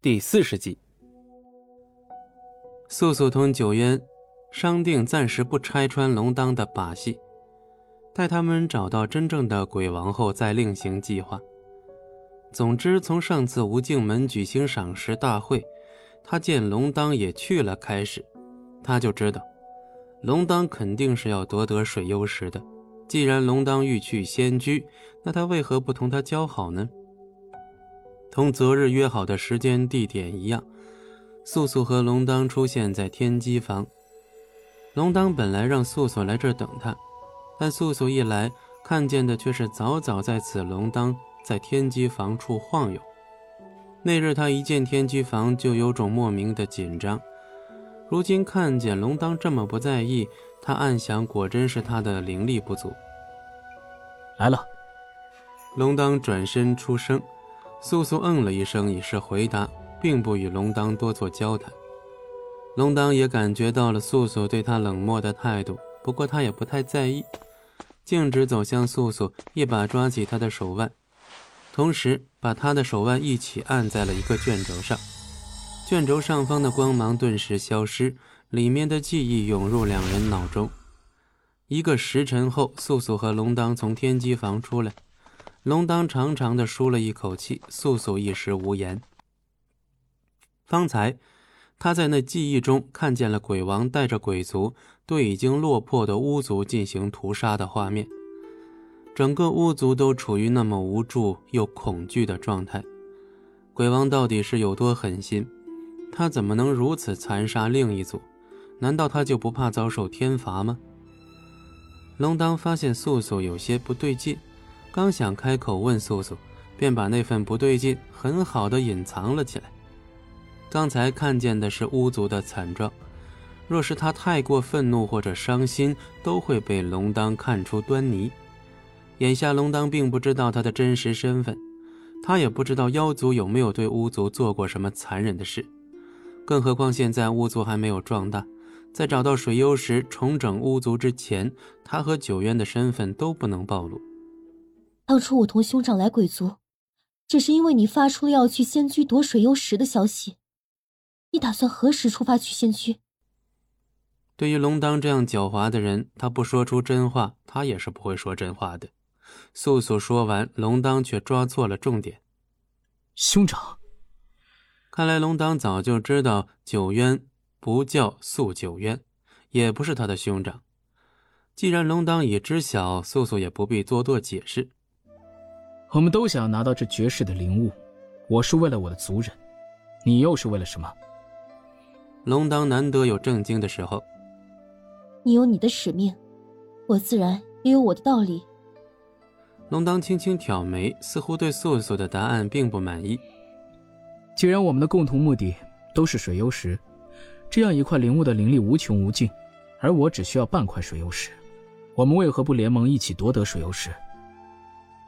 第四十集，素素同九渊商定暂时不拆穿龙当的把戏，待他们找到真正的鬼王后再另行计划。总之，从上次无尽门举行赏识大会，他见龙当也去了开始，他就知道，龙当肯定是要夺得水幽石的。既然龙当欲去仙居，那他为何不同他交好呢？同昨日约好的时间地点一样，素素和龙当出现在天机房。龙当本来让素素来这儿等他，但素素一来，看见的却是早早在此龙当在天机房处晃悠。那日他一见天机房就有种莫名的紧张，如今看见龙当这么不在意，他暗想，果真是他的灵力不足。来了，龙当转身出声。素素嗯了一声，以示回答，并不与龙当多做交谈。龙当也感觉到了素素对他冷漠的态度，不过他也不太在意，径直走向素素，一把抓起她的手腕，同时把她的手腕一起按在了一个卷轴上。卷轴上方的光芒顿时消失，里面的记忆涌入两人脑中。一个时辰后，素素和龙当从天机房出来。龙当长长的舒了一口气，素素一时无言。方才他在那记忆中看见了鬼王带着鬼族对已经落魄的巫族进行屠杀的画面，整个巫族都处于那么无助又恐惧的状态。鬼王到底是有多狠心？他怎么能如此残杀另一族？难道他就不怕遭受天罚吗？龙当发现素素有些不对劲。刚想开口问素素，便把那份不对劲很好的隐藏了起来。刚才看见的是巫族的惨状，若是他太过愤怒或者伤心，都会被龙当看出端倪。眼下龙当并不知道他的真实身份，他也不知道妖族有没有对巫族做过什么残忍的事。更何况现在巫族还没有壮大，在找到水幽石重整巫族之前，他和九渊的身份都不能暴露。当初我同兄长来鬼族，只是因为你发出了要去仙居夺水幽石的消息。你打算何时出发去仙居？对于龙当这样狡猾的人，他不说出真话，他也是不会说真话的。素素说完，龙当却抓错了重点。兄长，看来龙当早就知道九渊不叫素九渊，也不是他的兄长。既然龙当已知晓，素素也不必多多解释。我们都想拿到这绝世的灵物，我是为了我的族人，你又是为了什么？龙当难得有正经的时候。你有你的使命，我自然也有我的道理。龙当轻轻挑眉，似乎对素素的答案并不满意。既然我们的共同目的都是水幽石，这样一块灵物的灵力无穷无尽，而我只需要半块水幽石，我们为何不联盟一起夺得水幽石？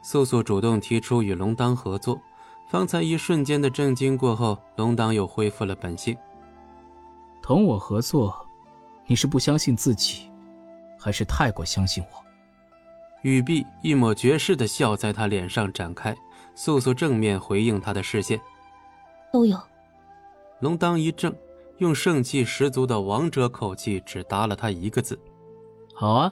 素素主动提出与龙当合作，方才一瞬间的震惊过后，龙当又恢复了本性。同我合作，你是不相信自己，还是太过相信我？语毕，一抹绝世的笑在他脸上展开。素素正面回应他的视线，都有。龙当一怔，用盛气十足的王者口气只答了他一个字：“好啊。”